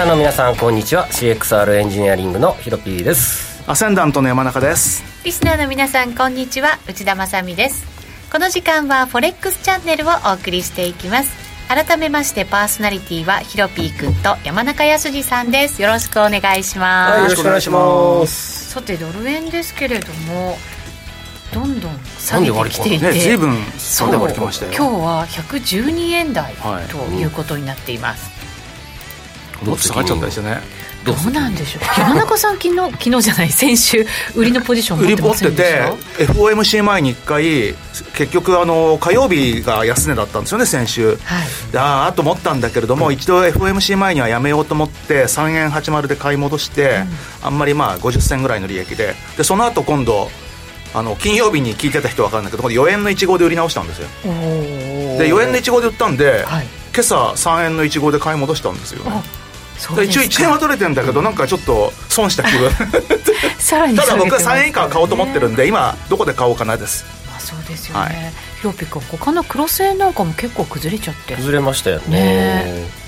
スナーの皆さんこんにちは。CXR エンジニアリングのヒロピーです。アセンダントの山中です。リスナーの皆さんこんにちは。内田まさです。この時間はフォレックスチャンネルをお送りしていきます。改めましてパーソナリティはヒロピーくんと山中康さんです。よろしくお願いします、はい、よろしくお願いします。さてドル円ですけれどもどんどん下げてきていて、ね、随分下げてきましたよ。今日は112円台ということになっています、はい、もっと下がっちゃったりして。ねどうなんでしょう山中さん昨日 昨日じゃない先週売りのポジション持ってませんでした？売り持ってて FOMC 前に1回結局あの火曜日が安値だったんですよね先週、はい、ああと思ったんだけれども、うん、一度 FOMC 前にはやめようと思って3円80で買い戻して、うん、あんまりまあ50銭ぐらいの利益で。でその後今度あの金曜日に聞いてた人分かるんだけど4円の1号で売り直したんですよ。で4円の1号で売ったんで、はい、今朝3円の1号で買い戻したんですよ、ね、一応1円は取れてるんだけどなんかちょっと損した気分。さらにただ僕は3円以下は買おうと思ってるんで今どこで買おうかなです。あそうですよね、はい、ヒロピ君他のクロス円なんかも結構崩れちゃって。崩れましたよね。ね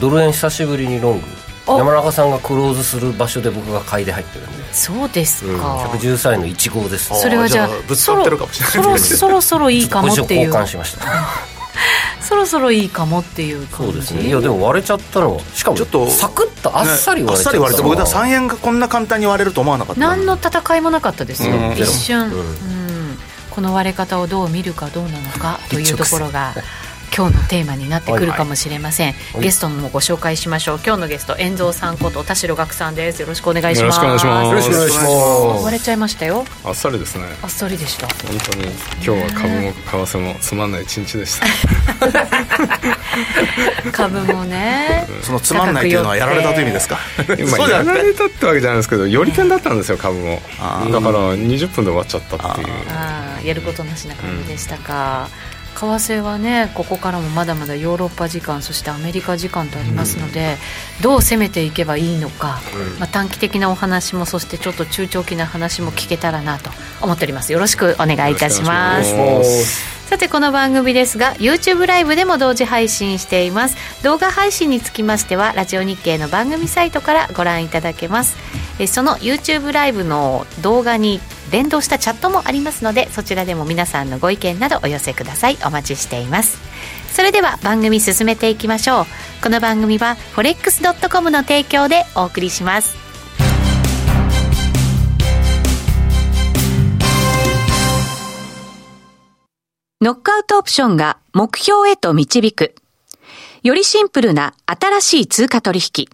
ドル円久しぶりにロング。山中さんがクローズする場所で僕が買いで入ってるんで。そうですか、うん、113円の1号です。それはじゃあぶつかってるかもしれない。そろそろいいかもっていう。交換しました そろそろいいかもっていう感じ。そうですね。いやでも割れちゃったのしかもちょっとサクッとあっさり割れちゃった、ね、あっさり割れて僕は3円がこんな簡単に割れると思わなかった。何の戦いもなかったですよ、一瞬、うん、この割れ方をどう見るかどうなのかというところが今日のテーマになってくるかもしれません、はいはい、ゲストもご紹介しましょう。今日のゲスト遠蔵さんこと田代岳さんです。よろしくお願いします。よろしくお願いします。割れちゃいましたよ。あっさりですね。あっさりでした。本当に今日は株も為替もつまんない一日でした。株もね。そのつまんないっていうのはやられたという意味ですか？まあ、やられたってわけじゃないですけどより点だったんですよ株も。だから20分で終わっちゃったっていう。やることなしな感じでしたか、うん為替はねここからもまだまだヨーロッパ時間そしてアメリカ時間とありますので、うん、どう攻めていけばいいのか、うん、まあ、短期的なお話もそしてちょっと中長期な話も聞けたらなと思っております。よろしくお願いいたします。さてこの番組ですが YouTube ライブでも同時配信しています。動画配信につきましてはラジオ日経の番組サイトからご覧いただけます。その YouTube ライブの動画に連動したチャットもありますのでそちらでも皆さんのご意見などお寄せくださいお待ちしていますそれでは番組進めていきましょうこの番組は forex.com の提供でお送りしますノックアウトオプションが目標へと導く。よりシンプルな新しい通貨取引。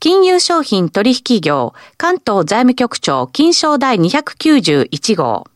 金融商品取引業、関東財務局長、金賞第291号。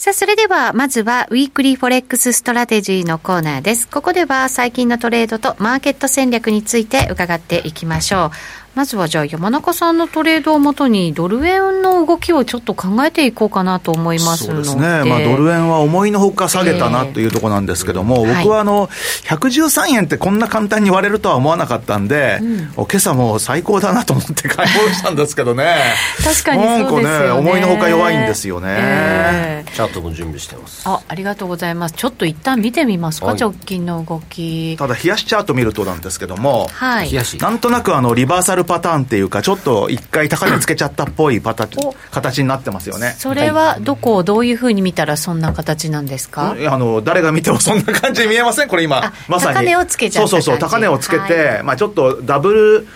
さあ、それでは、まずは、 Weekly Forex Strategy のコーナーです。ここでは、最近のトレードとマーケット戦略について伺っていきましょう。まずはじゃあ山中さんのトレードをもとにドル円の動きをちょっと考えていこうかなと思いますので。そうですね、まあ、ドル円は思いのほか下げたなというところなんですけども、えー、僕はあの113円ってこんな簡単に割れるとは思わなかったんで、うん、今朝も最高だなと思って買い戻したんですけどね。確かにそうですよね。ね思いのほか弱いんですよね、えー、チャートも準備してます。あありがとうございます。ちょっと一旦見てみますか、はい、直近の動き。ただ冷やしチャート見るとなんですけども、はい、なんとなくあのリバーサルパターンっていうかちょっと一回高値つけちゃったっぽいパタ形になってますよね。それはどこをどういうふうに見たらそんな形なんですか、あの誰が見てもそんな感じに見えません？これ今まさに高値をつけちゃったそうそうそう高値をつけて、はい、まあちょっとダブル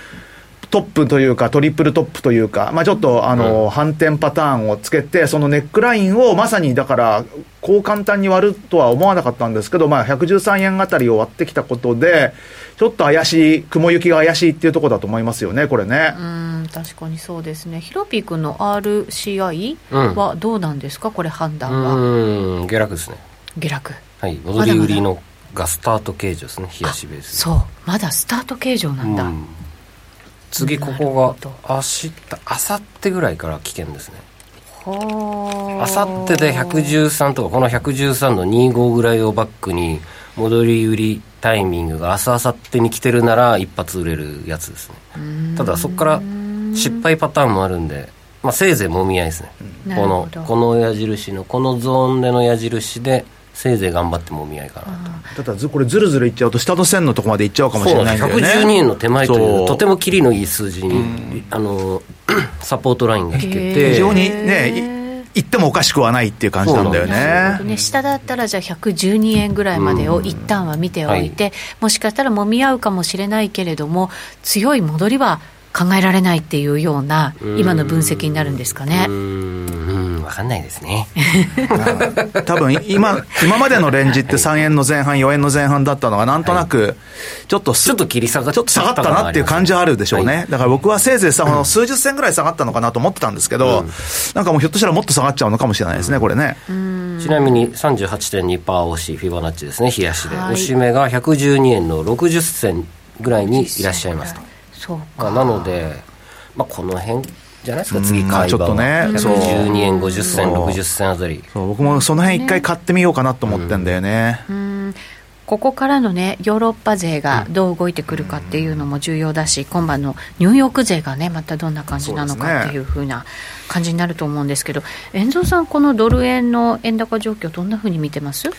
トップというか、トリプルトップというか、まあ、ちょっとあの、うん、反転パターンをつけて、そのネックラインをまさにだから、こう簡単に割るとは思わなかったんですけど、まあ、113円あたりを割ってきたことで、ちょっと怪しい、雲行きが怪しいっていうところだと思いますよね、これね。うん確かにそうですね、ヒロピー君の RCI はどうなんですか、これ、判断は。うん下落ですね。下落。はい、戻り売りのがスタート形状ですね、冷やしベース。そう、まだスタート形状なんだ。うん次ここが明日あさってぐらいから危険ですね。あ。さってで113とかこの113の25ぐらいをバックに戻り売りタイミングが明日明後日に来てるなら一発売れるやつですね。ただそこから失敗パターンもあるんで、まあ、せいぜいもみ合いですね。このこの矢印のこのゾーンでの矢印でせいぜい頑張ってもみ合いかなと。ただこれずるずるいっちゃうと下の線のとこまでいっちゃうかもしれないんだよね112円の手前というとてもキリのいい数字に、あの サポートラインが引けて非常にね行ってもおかしくはないっていう感じなんだよね。ね下だったらじゃあ112円ぐらいまでを一旦は見ておいて、うんはい、もしかしたらもみ合うかもしれないけれども強い戻りは考えられないっていうような今の分析になるんですかね。分かんないですね。多分今今までのレンジって3円の前半4円の前半だったのがなんとなくちょっとちょっと切り下がちょっと下がったなっていう感じはあるでしょうね、はい、だから僕はせいぜいさ、うん、数十銭ぐらい下がったのかなと思ってたんですけど、うん、なんかもうひょっとしたらもっと下がっちゃうのかもしれないですね、これね。ちなみに38.2%押しフィボナッチですね。冷やしで、はい、押し目が112円の60銭ぐらいにいらっしゃいますとそうか。なので、まあ、この辺じゃないですか、次買いちょっとね、12円50銭、60銭あたり。僕もその辺一回買ってみようかなと思ってんだよね。ここからのね、ヨーロッパ勢がどう動いてくるかっていうのも重要だし、今晩のニューヨーク勢がね、またどんな感じなのかっていうふうな感じになると思うんですけど、遠藤さん、このドル円の円高状況、どんなふうに見てます？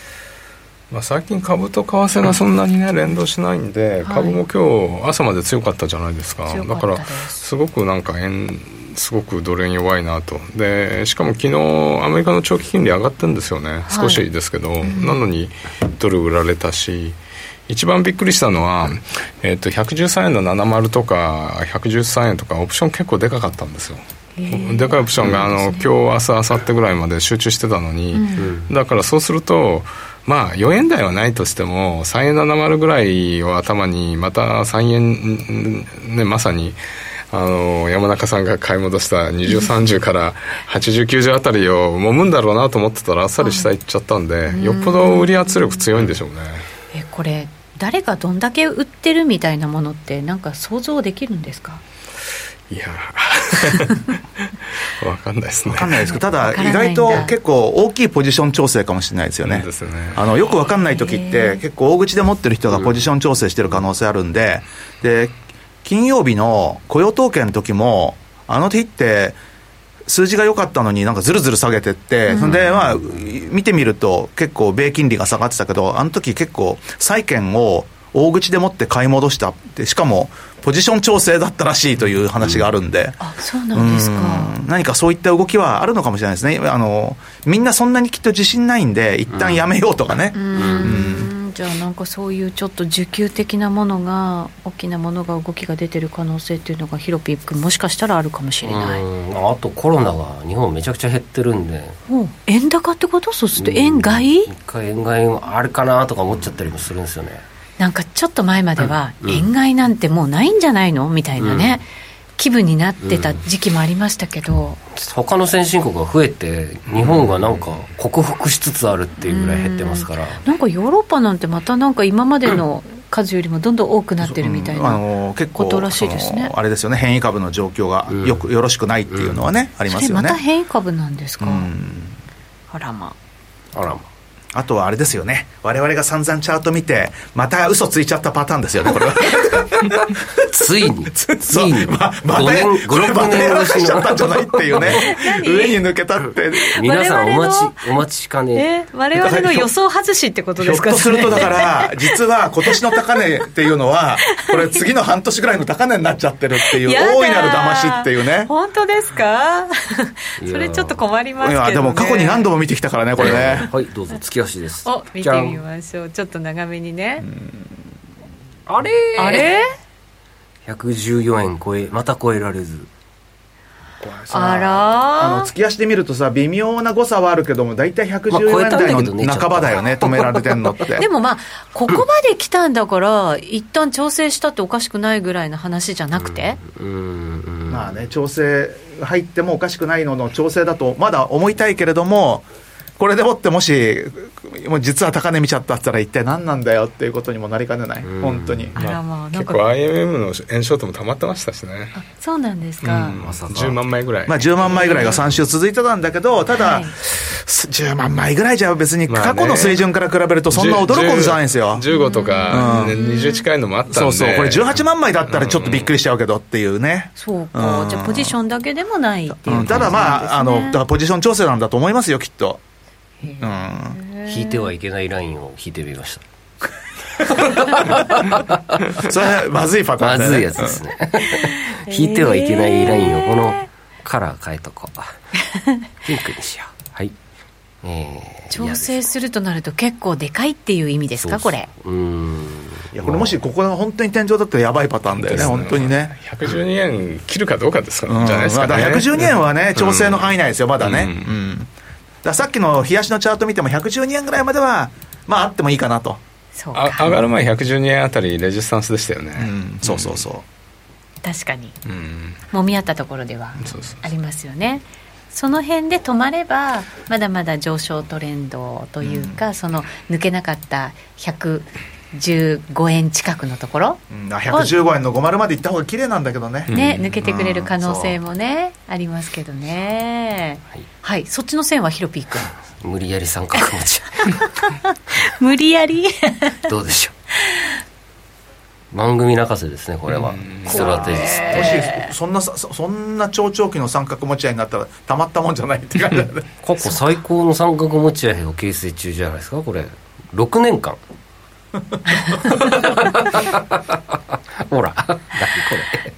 まあ、最近株と為替がそんなにね連動しないんで、株も今日朝まで強かったじゃないですか。だからすごくなんか円すごくドル円弱いなと。でしかも昨日アメリカの長期金利上がってるんですよね。少しですけど、はいなのにドル売られたし一番びっくりしたのは、えー、と113円の70とか113円とかオプション結構でかかったんですよ。でかいオプションがあの今日明日明後日ぐらいまで集中してたのに、うん、だからそうするとまあ4円台はないとしても3円70ぐらいを頭にまた3円ねまさにあの山中さんが買い戻した2030から8090あたりを揉むんだろうなと思ってたらあっさり下行っちゃったんで、よっぽど売り圧力強いんでしょうね。えこれ誰がどんだけ売ってるみたいなものってなんか想像できるんですか？いや分 かんないですね。分かんないですけどただ意外と結構大きいポジション調整かもしれないですよね、ね、あのよく分かんない時って結構大口で持ってる人がポジション調整してる可能性あるんでで金曜日の雇用統計の時も、あの日って、数字が良かったのになんかずるずる下げてって、うん、そんでまあ見てみると結構米金利が下がってたけどあの時結構債券を大口でもって買い戻したでしかもポジション調整だったらしいという話があるんで、うん、あそうなんですか。何かそういった動きはあるのかもしれないですね。あのみんなそんなにきっと自信ないんで一旦やめようとかね、うん、うん。じゃあなんかそういうちょっと需給的なものが大きなものが動きが出てる可能性っていうのがヒロピー君もしかしたらあるかもしれない。あとコロナが日本めちゃくちゃ減ってるんで。円高ってこと？そうすると円買い？一回円買いあるかなとか思っちゃったりもするんですよねなんかちょっと前までは円買いなんてもうないんじゃないの？みたいなね、うん。気分になってた時期もありましたけど、うん、他の先進国が増えて日本がなんか克服しつつあるっていうぐらい減ってますから、ん、なんかヨーロッパなんてまたなんか今までの数よりもどんどん多くなってるみたいな、あの結構ことらしいですね。あれですよね変異株の状況がよく、よろしくないっていうのはね、ありますよね。また変異株なんですか、あらま。あらま。あとはあれですよね、我々が散々チャート見て、また嘘ついちゃったパターンですよね、これは。ついに、ついに、ままた、5年、これまたやらかしちゃったんじゃないっていうね、上に抜けたって。皆さんお待ち、お待ちかね。え、我々の予想外しってことですかひょっとするとだから、実は今年の高値っていうのは、これ次の半年ぐらいの高値になっちゃってるっていう、大いなる騙しっていうね。本当ですか？それちょっと困りますけど、ね、いや、でも過去に何度も見てきたからね、これね。はい、どうぞ、月足です。お、見てみましょう。ちょっと長めにね。あれ？あれ？114円超えまた超えられず。あらあの月足で見るとさ微妙な誤差はあるけども大体114円台の半ばだよね、止められてんのって。でもまあここまで来たんだから一旦調整したっておかしくないぐらいの話じゃなくて？まあね調整入ってもおかしくないのの調整だとまだ思いたいけれどもこれでもってもし、もう実は高値見ちゃったったら、一体何なんだよっていうことにもなりかねない、本当に。あまあ、結構 IMM の円ショートもたまってましたしね。そうなんですか。うん、10万枚ぐらい。まあ、10万枚ぐらいが3週続いてたんだけど、ただ、はい、10万枚ぐらいじゃ別に過去の水準から比べると、そんな驚くことじゃないんですよ。15とか、20近いのもあったんで、そうそう、これ18万枚だったらちょっとびっくりしちゃうけどっていうね。そうか、じゃあ、ポジションだけでもないっていう、ただまあ、あの、だからポジション調整なんだと思いますよ、きっと。うん、引いてはいけないラインを引いてみました。それまずいパターン、ね、まずいやつですね。引いてはいけないラインをこのカラー変えとこう。ピンクにしよう。はい。えー、調整するとなると結構でかいっていう意味ですかこれ。うん。いやこれもしここが本当に天井だったらやばいパターンだよね、ね本当にね。112円切るかどうかですか、うん、じゃないですか、ね、112円はね、調整の範囲内ですよ、まだね。うん、うんださっきの冷やしのチャート見ても112円ぐらいまではまああってもいいかなと。あ上がる前112円あたりレジスタンスでしたよね、うん、そうそうそう、確かに、うん、もみ合ったところではありますよね。その辺で止まればまだまだ上昇トレンドというか、うん、その抜けなかった100 115円近くのところ、うん、115円の50までいった方が綺麗なんだけどね。ね抜けてくれる可能性もね、うん、ありますけどね、はい、はい、そっちの線はヒロピー君。無理やり三角持ち。無理やり？どうでしょう。番組泣かせですねこれは。ストラテジスもしそんなそんな長長期の三角持ち合いになったらたまったもんじゃないって感じ過去最高の三角持ち合いを形成中じゃないですかこれ。6年間ほら何こ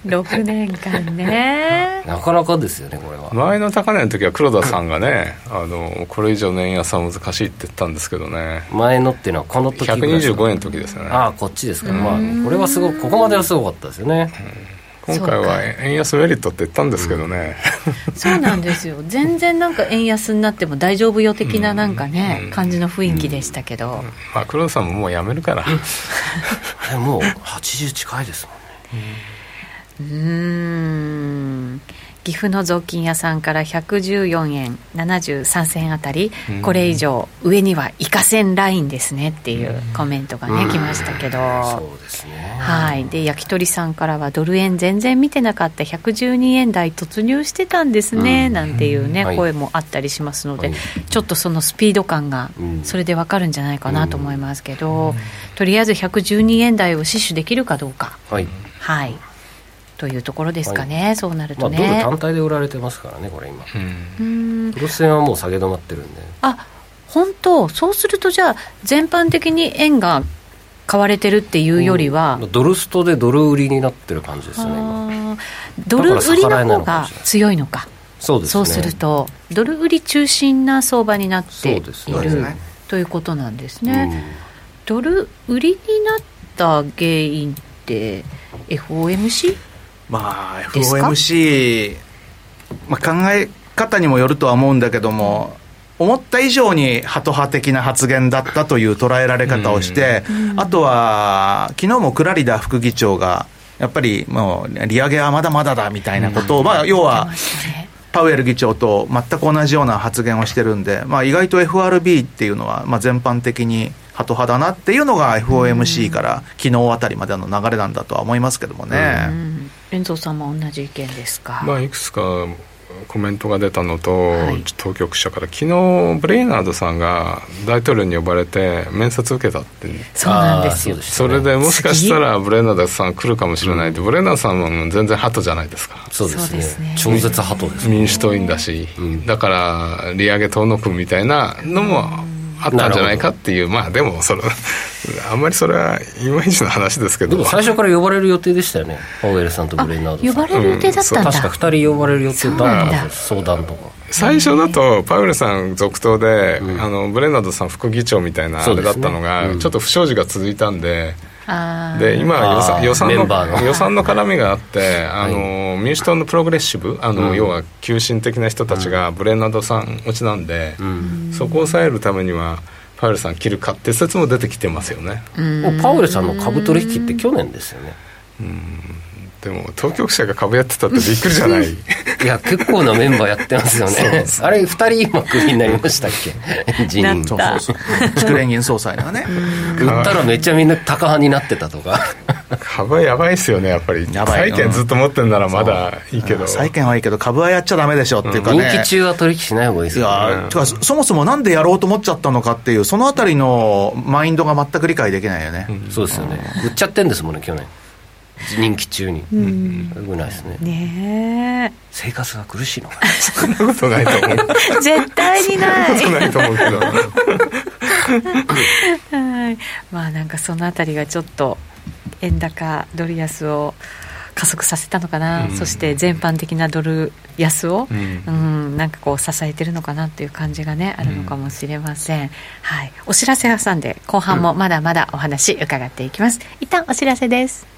れ。6年間ね。なかなかですよねこれは。前の高値の時は黒田さんがねあのこれ以上の円安は難しいって言ったんですけどね。前のっていうのはこの時125円の時ですよね。ああこっちですかまあこれはすごくここまではすごかったですよね、うん今回は円安メリットって言ったんですけどね、うん、そうなんですよ。全然なんか円安になっても大丈夫よ的ななんかね、うん、感じの雰囲気でしたけど、うん、まあ黒田さんももうやめるから。あれもう80近いですもんね。うん岐阜の雑巾屋さんから114円73銭あたり、これ以上上には行かせんラインですねっていうコメントがね、来ましたけど。そうですね。はい。で焼き鳥さんからはドル円全然見てなかった112円台突入してたんですね、なんていうね、声もあったりしますので、ちょっとそのスピード感がそれでわかるんじゃないかなと思いますけど、とりあえず112円台を死守できるかどうか。はい、はいというところですかね、はい、そうなるとね、まあ、ドル単体で売られてますからねこれ今。うん。ドル線はもう下げ止まってるんで。あ本当。そうするとじゃあ全般的に円が買われてるっていうよりは、うん、ドルストでドル売りになってる感じですね今。ドル売りの方が強いのか。そうです、ね、そうするとドル売り中心な相場になっている、ね、ということなんですね、うん、ドル売りになった原因って FOMC? まあ FOMC、まあ、考え方にもよるとは思うんだけども、思った以上にハト派的な発言だったという捉えられ方をして、あとは、昨日もクラリダ副議長が、やっぱりもう利上げはまだまだだみたいなことを、まあ、要は、パウエル議長と全く同じような発言をしてるんで、まあ、意外と FRB っていうのは、まあ、全般的にハト派だなっていうのが FOMC から昨日あたりまでの流れなんだとは思いますけどもね。遠藤さんも同じ意見ですか？まあいくつかコメントが出たのと、はい、当局者から昨日ブレイナードさんが大統領に呼ばれて面接受けたってそうなんですよ。それでもしかしたらブレイナードさん来るかもしれないって、うん、ブレイナードさんも全然ハトじゃないですか。そうですね。超絶ハトです民主党員だし、うん、だから利上げ遠のくみたいなのもあったんじゃないかっていうまあでもそれあんまりそれはいまいちの話ですけど。でも最初から呼ばれる予定でしたよね。パウエルさんとブレイナードさん。呼ばれる予定だったんだ、うん、確か2人呼ばれる予定だったんです相談とか。最初だとパウエルさん続投で、うん、あのブレイナードさん副議長みたいなあれだったのが、ね。うん、ちょっと不祥事が続いたんでで今予算予算の予算の絡みがあって あの、はい、民主党のプログレッシブあの、要は急進的な人たちがブレナードさん落ちなんで、そこを抑えるためにはパウエルさん切るかって説も出てきてますよね。パウエルさんの株取引って去年ですよね。うんでも当局者が株やってたってびっくりじゃない？いや結構なメンバーやってますよね。あれ2人今クビになりましたっけ？辞任そうそうそう。地連銀総裁がね。売ったらめっちゃみんな高派になってたとか。株はやばいですよねやっぱり。債券ずっと持ってるならまだ。いいけど。債券はいいけど株はやっちゃダメでしょっていうかね、人気中は取引しない方がいいですよ、ね、いやそもそもなんでやろうと思っちゃったのかっていうそのあたりのマインドが全く理解できないよね、うん、そうですよね。売っちゃってんですもんね去年任期中に、うん、よくないですね。ね生活が苦しいのか。そんなことないと思う。絶対にない。そんなことないと思うけど。はい。まあなんかそのあたりがちょっと円高ドル安を加速させたのかな、うん、そして全般的なドル安を、うん、うん、なんかこう支えてるのかなっていう感じがねあるのかもしれません、うん、はい、お知らせ挟んで後半もまだまだお話伺っていきます、一旦お知らせです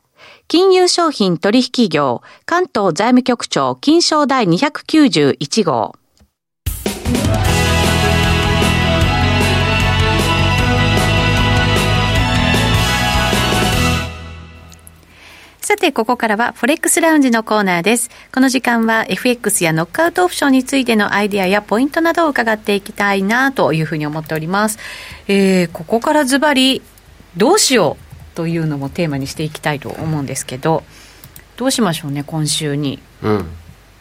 金融商品取引業関東財務局長金賞第291号さて、ここからは、フォレックスラウンジのコーナーです。この時間は、FX やノックアウトオプションについてのアイディアやポイントなどを伺っていきたいなというふうに思っております。えー、ここからズバリ、どうしようというのもテーマにしていきたいと思うんですけどどうしましょうね今週に、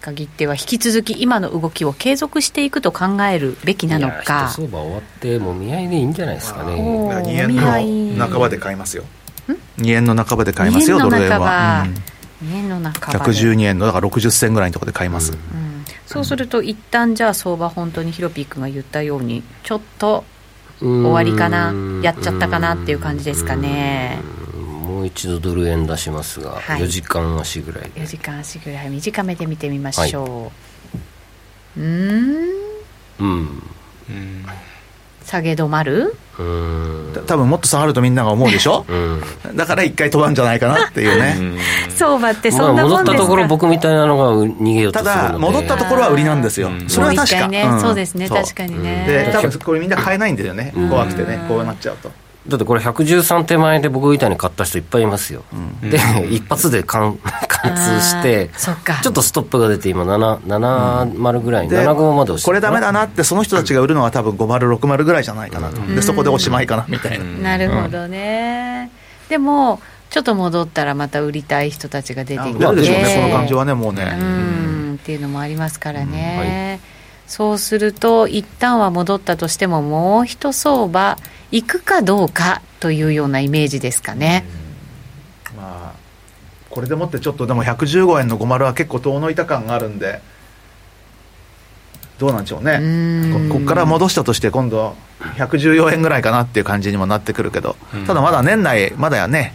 限っては引き続き今の動きを継続していくと考えるべきなのか。相場終わってもみ合いでいいんじゃないですかね。2円の半ばで買いますよ。2円の半ばで買いますよドル円は、うん、2円の半ば112円のだから60銭ぐらいのところで買います、うん、そうすると一旦じゃあ相場本当にヒロピー君が言ったようにちょっと終わりかなやっちゃったかなっていう感じですかね。もう一度ドル円出しますが、はい、4時間足ぐらい4時間足ぐらい短めで見てみましょう、はい、うん。うん。下げ止まる？多分もっと下がるとみんなが思うでしょ、うん、だから一回飛ばんじゃないかなっていうね。相場ってそんなもんですか、まあ、戻ったところ僕みたいなのが逃げようとするただ戻ったところは売りなんですよ。それは確か、ねうん、そうですね確かにね。で多分これみんな買えないんだよね。怖くてね。こうなっちゃうと。だってこれ113手前で僕みたいに買った人いっぱいいますよ、うん、で、一発で貫貫通してちょっとストップが出て今70ぐらい、うん、75まで押してこれダメだなってその人たちが売るのは多分5060ぐらいじゃないかなと、うん、でそこでおしまいかなみたいな、なるほどね、でもちょっと戻ったらまた売りたい人たちが出てきて。出るでしょうねその感じはねもうね。うん。っていうのもありますからね、はい。そうすると一旦は戻ったとしてももう一相場行くかどうかというようなイメージですかね。まあこれでもってちょっとでも115円の50は結構遠のいた感があるんでどうなんでしょうね。ここから戻したとして今度114円ぐらいかなっていう感じにもなってくるけど、ただまだ年内まだやね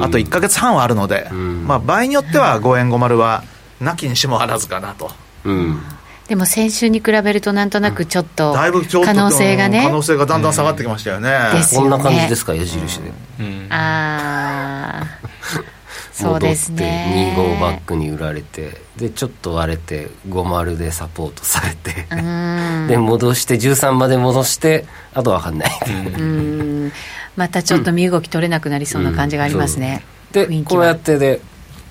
あと1か月半はあるので、まあ、場合によっては5円50はなきにしもあらずかなと。うん。でも先週に比べるとなんとなくちょっと可能性がね、可能性がだんだん下がってきましたよね、うん、ね。こんな感じですか矢印で、うん、ああ そうですね。2号バックに売られてでちょっと割れて50でサポートされて。で戻して13まで戻してあと分かんない。うん。またちょっと身動き取れなくなりそうな感じがありますね、でこうやってで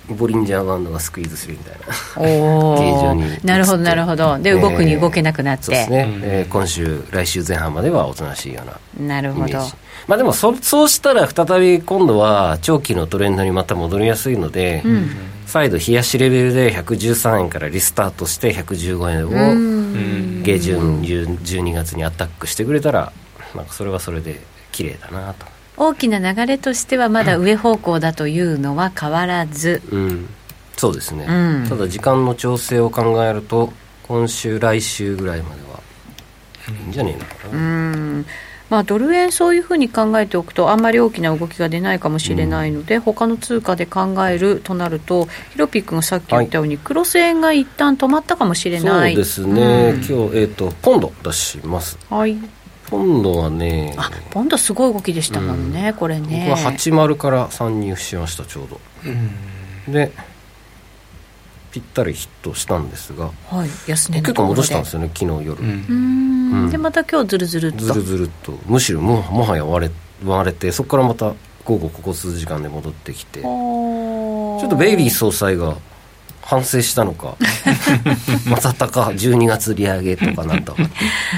ボリンジャーバンドがスクイーズするみたいな。形状に。なるほどなるほど。で動くに動けなくなって、えー、そうですね、えー、今週来週前半まではおとなしいようななるほどまあでもそそうしたら再び今度は長期のトレンドにまた戻りやすいので、うん、再度冷やしレベルで113円からリスタートして115円を下旬12月にアタックしてくれたらなんかそれはそれで綺麗だなと。大きな流れとしてはまだ上方向だというのは変わらず、うん、そうですね、うん、ただ時間の調整を考えると今週来週ぐらいまではいいんじゃねえのかな。うんまあ、ドル円そういうふうに考えておくとあんまり大きな動きが出ないかもしれないので、うん、他の通貨で考えるとなるとヒロピー君がさっき言ったように、はい、クロス円が一旦止まったかもしれない。そうですね、うん、今日、えーと、ポンド出します。はい。ポンドはねあポンドすごい動きでしたもんね、うん、これね。僕は80から参入しましたちょうど、うん、でぴったりヒットしたんですが、はい、安値結構戻したんですよね昨日夜。うん。でまた今日ずるずるっと。ずるずるっと。むしろももはや割れ割れてそこからまた午後ここ数時間で戻ってきて。ちょっとベイリー総裁が反省したのか まさたか12月利上げとかなんと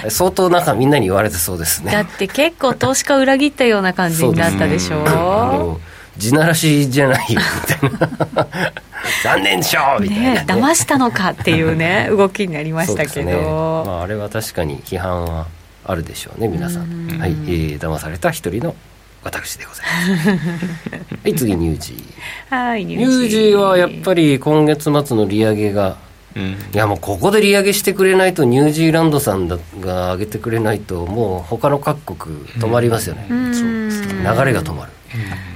相当なんかみんなに言われてそうですね。だって結構投資家裏切ったような感じになったでしょう地ならしじゃないよみたいな残念でしょみたいな、ね、騙したのかっていうね 動きになりましたけど、ね、まあ、あれは確かに批判はあるでしょうね皆さん。はい、えー、騙された一人の私でございます。はい次ニュージー。はいニュージー。はやっぱり今月末の利上げがうん、いやもうここで利上げしてくれないとニュージーランドさんが上げてくれないともう他の各国止まりますよね、うん、流れが止まる、うん、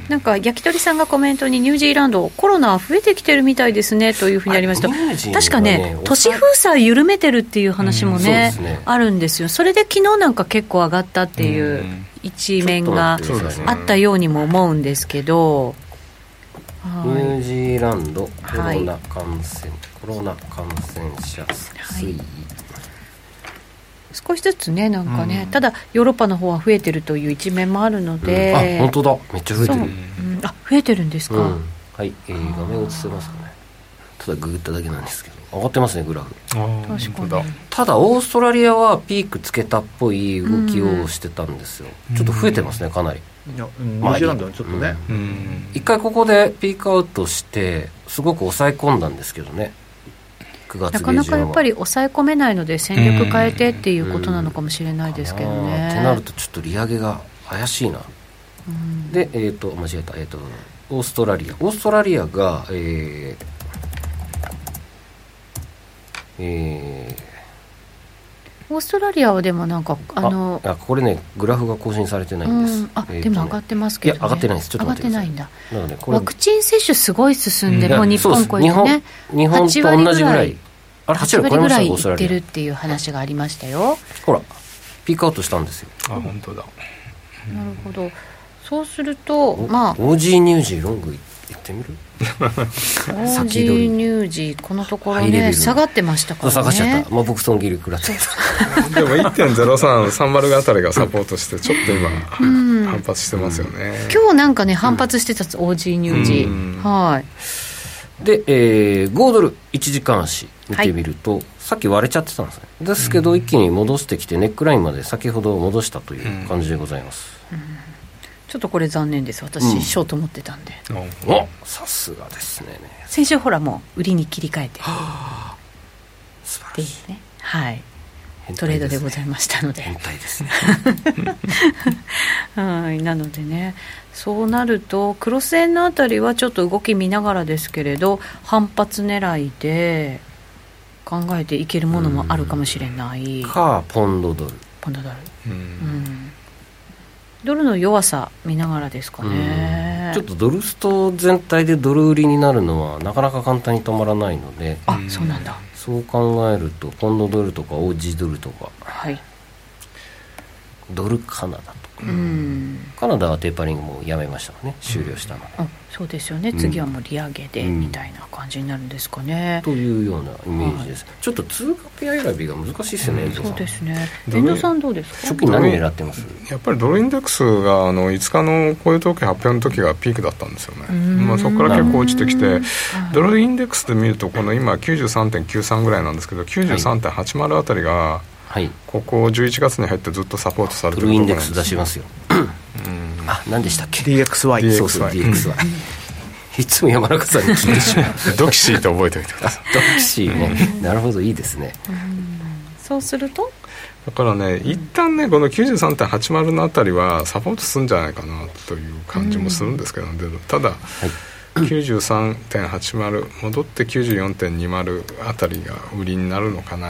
なんか焼き鳥さんがコメントにニュージーランドコロナ増えてきてるみたいですねというふうにありました、ね、確かね都市封鎖緩めてるっていう話もね,、あるんですよ。それで昨日なんか結構上がったっていう一面があったようにも思うんですけど、ニュージーランドコロナ感染、はい、コロナ感染者推移、はい、少しずつねなんかね、うん、ただヨーロッパの方は増えてるという一面もあるので、うん、あ本当だ。めっちゃ増えてる、う。ん、あ増えてるんですか、はい、えー、画面映せますかね。ただググっただけなんですけど。上がってますねグラフ。確かに。ただオーストラリアはピークつけたっぽい動きをしてたんですよ、うん、ちょっと増えてますねかなり。いやニュージーランドはちょっとね、うん、一回ここでピークアウトしてすごく抑え込んだんですけどね。9月なかなかやっぱり抑え込めないので戦略変えてっていうことなのかもしれないですけどね、ってなるとちょっと利上げが怪しいな、でえっ、ー、と間違えた。えっ、ー、とオーストラリア。オーストラリアがえーえー、オーストラリアはでもなんかあのあこれねグラフが更新されてないんです、あ、えーね、でも上がってますけど、ね、いや上がってないです。ちょっと待って上がってないんだ。なのでこれ。ワクチン接種すごい進んで、もう日本超えてね日本と同じぐらい。あれ8割ぐらいいってるっていう話がありましたよ。ほらピークアウトしたんですよ。あ本当だ。なるほど。そうするとまあ。OG ニュージーロング行ってみる？ニュージーこのところね下がってましたからね。下がっちゃった、まあ、僕損切り食らってでも1.0330あたりがサポートしてちょっと今、反発してますよね。今日なんかね反発してた OG ニュージー、はい。で、えー、5ドル1時間足見てみると、はい、さっき割れちゃってたんですね。ですけど、一気に戻してきてネックラインまで先ほど戻したという感じでございます、うんうん、ちょっとこれ残念です。私、うん、ショート持ってたんで。おさすがですね。先週ほらもう売りに切り替えて。素晴らしい。ねはい。トレードでございましたので。変態ですね。はい。なのでねそうなるとクロス円のあたりはちょっと動き見ながらですけれど反発狙いで考えていけるものもあるかもしれない。かポンドドル。ポンドドル。うんドルの弱さ見ながらですかね。ちょっとドルスト全体でドル売りになるのはなかなか簡単に止まらないので。あそうなんだ。そう考えるとポンドドルとかオージードルとか、はい、ドルカナダカナダはテーパリングもやめましたね。終了したの。で、うん、そうですよね。次はもう利上げで、みたいな感じになるんですかね、というようなイメージです、はい、ちょっと通貨ペア選びが難しいですよね、そうですね。遠藤さんどうですか？初期何狙ってます？やっぱりドルインデックスがあの5日の雇用統計発表の時がピークだったんですよね、まあ、そこから結構落ちてきてドルインデックスで見るとこの今93.93ぐらいなんですけど93.80あたりが、はいはい、ここ11月に入ってずっとサポートされてるインデックス出しますよ、うん、あ何でしたっけ？DXY そうそう DXY いつも山中さんに聞いてしまう。ドキシーと覚えておいてください。ドキシーね。なるほどいいですね。そうすると？だからね一旦ねこの93.80のあたりはサポートするんじゃないかなという感じもするんですけど、ね、ただ、はい。93.80戻って94.20あたりが売りになるのかな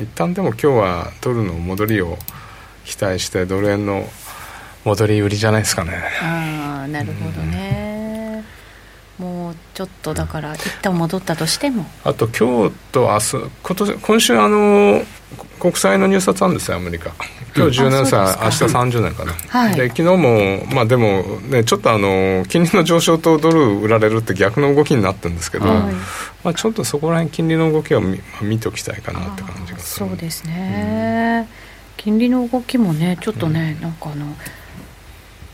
一旦でも今日はドルの戻りを期待してドル円の戻り売りじゃないですかね。ああなるほどね、うん、もうちょっとだから一旦戻ったとしても。あと今日と明日今年今週あの国債の入札なんですよアメリカ今日10年債、うん、明日30年かな、はい、で昨日もまあでもねちょっとあの金利の上昇とドル売られるって逆の動きになってるんですけど、はい、まあ、ちょっとそこら辺金利の動きを見見ておきたいかなって感じがするそうですね、うん、金利の動きもねちょっとね、うん、なんかあの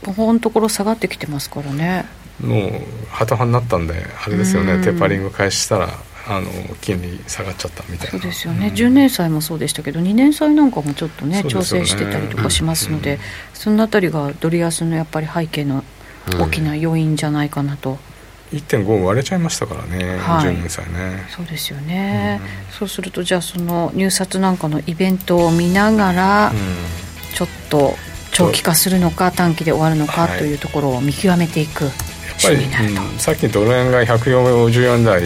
ここのところ下がってきてますからね。もうハト派になったんであれですよね、テーパリング開始したらあの金利下がっちゃったみたいな。そうですよね、うん、10年債もそうでしたけど2年債なんかもちょっとね、ね、調整してたりとかしますので、うん、そのあたりがドル安のやっぱり背景の大きな要因じゃないかなと。1.5割れちゃいましたからね、はい、10年債ね。そうですよね、うん、そうするとじゃあその入札なんかのイベントを見ながら、ちょっと長期化するのか短期で終わるのかというところを見極めていく、やっぱり、うん、さっきドル円が140円台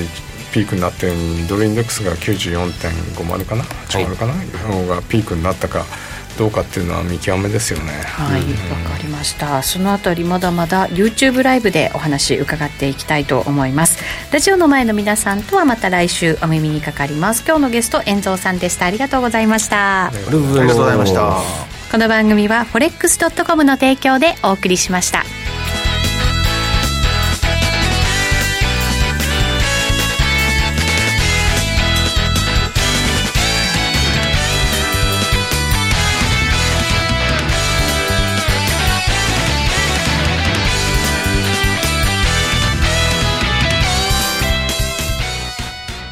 ピークになったようにドルインデックスが94.50かな？80かな、はい、がピークになったかどうかっていうのは見極めですよね。はいわ、うん、かりました。そのあたりまだまだ YouTube ライブでお話伺っていきたいと思います。ラジオの前の皆さんとはまた来週お耳にかかります。今日のゲスト遠蔵さんでした。ありがとうございました。ありがとうございました。この番組は forex.com の提供でお送りしました。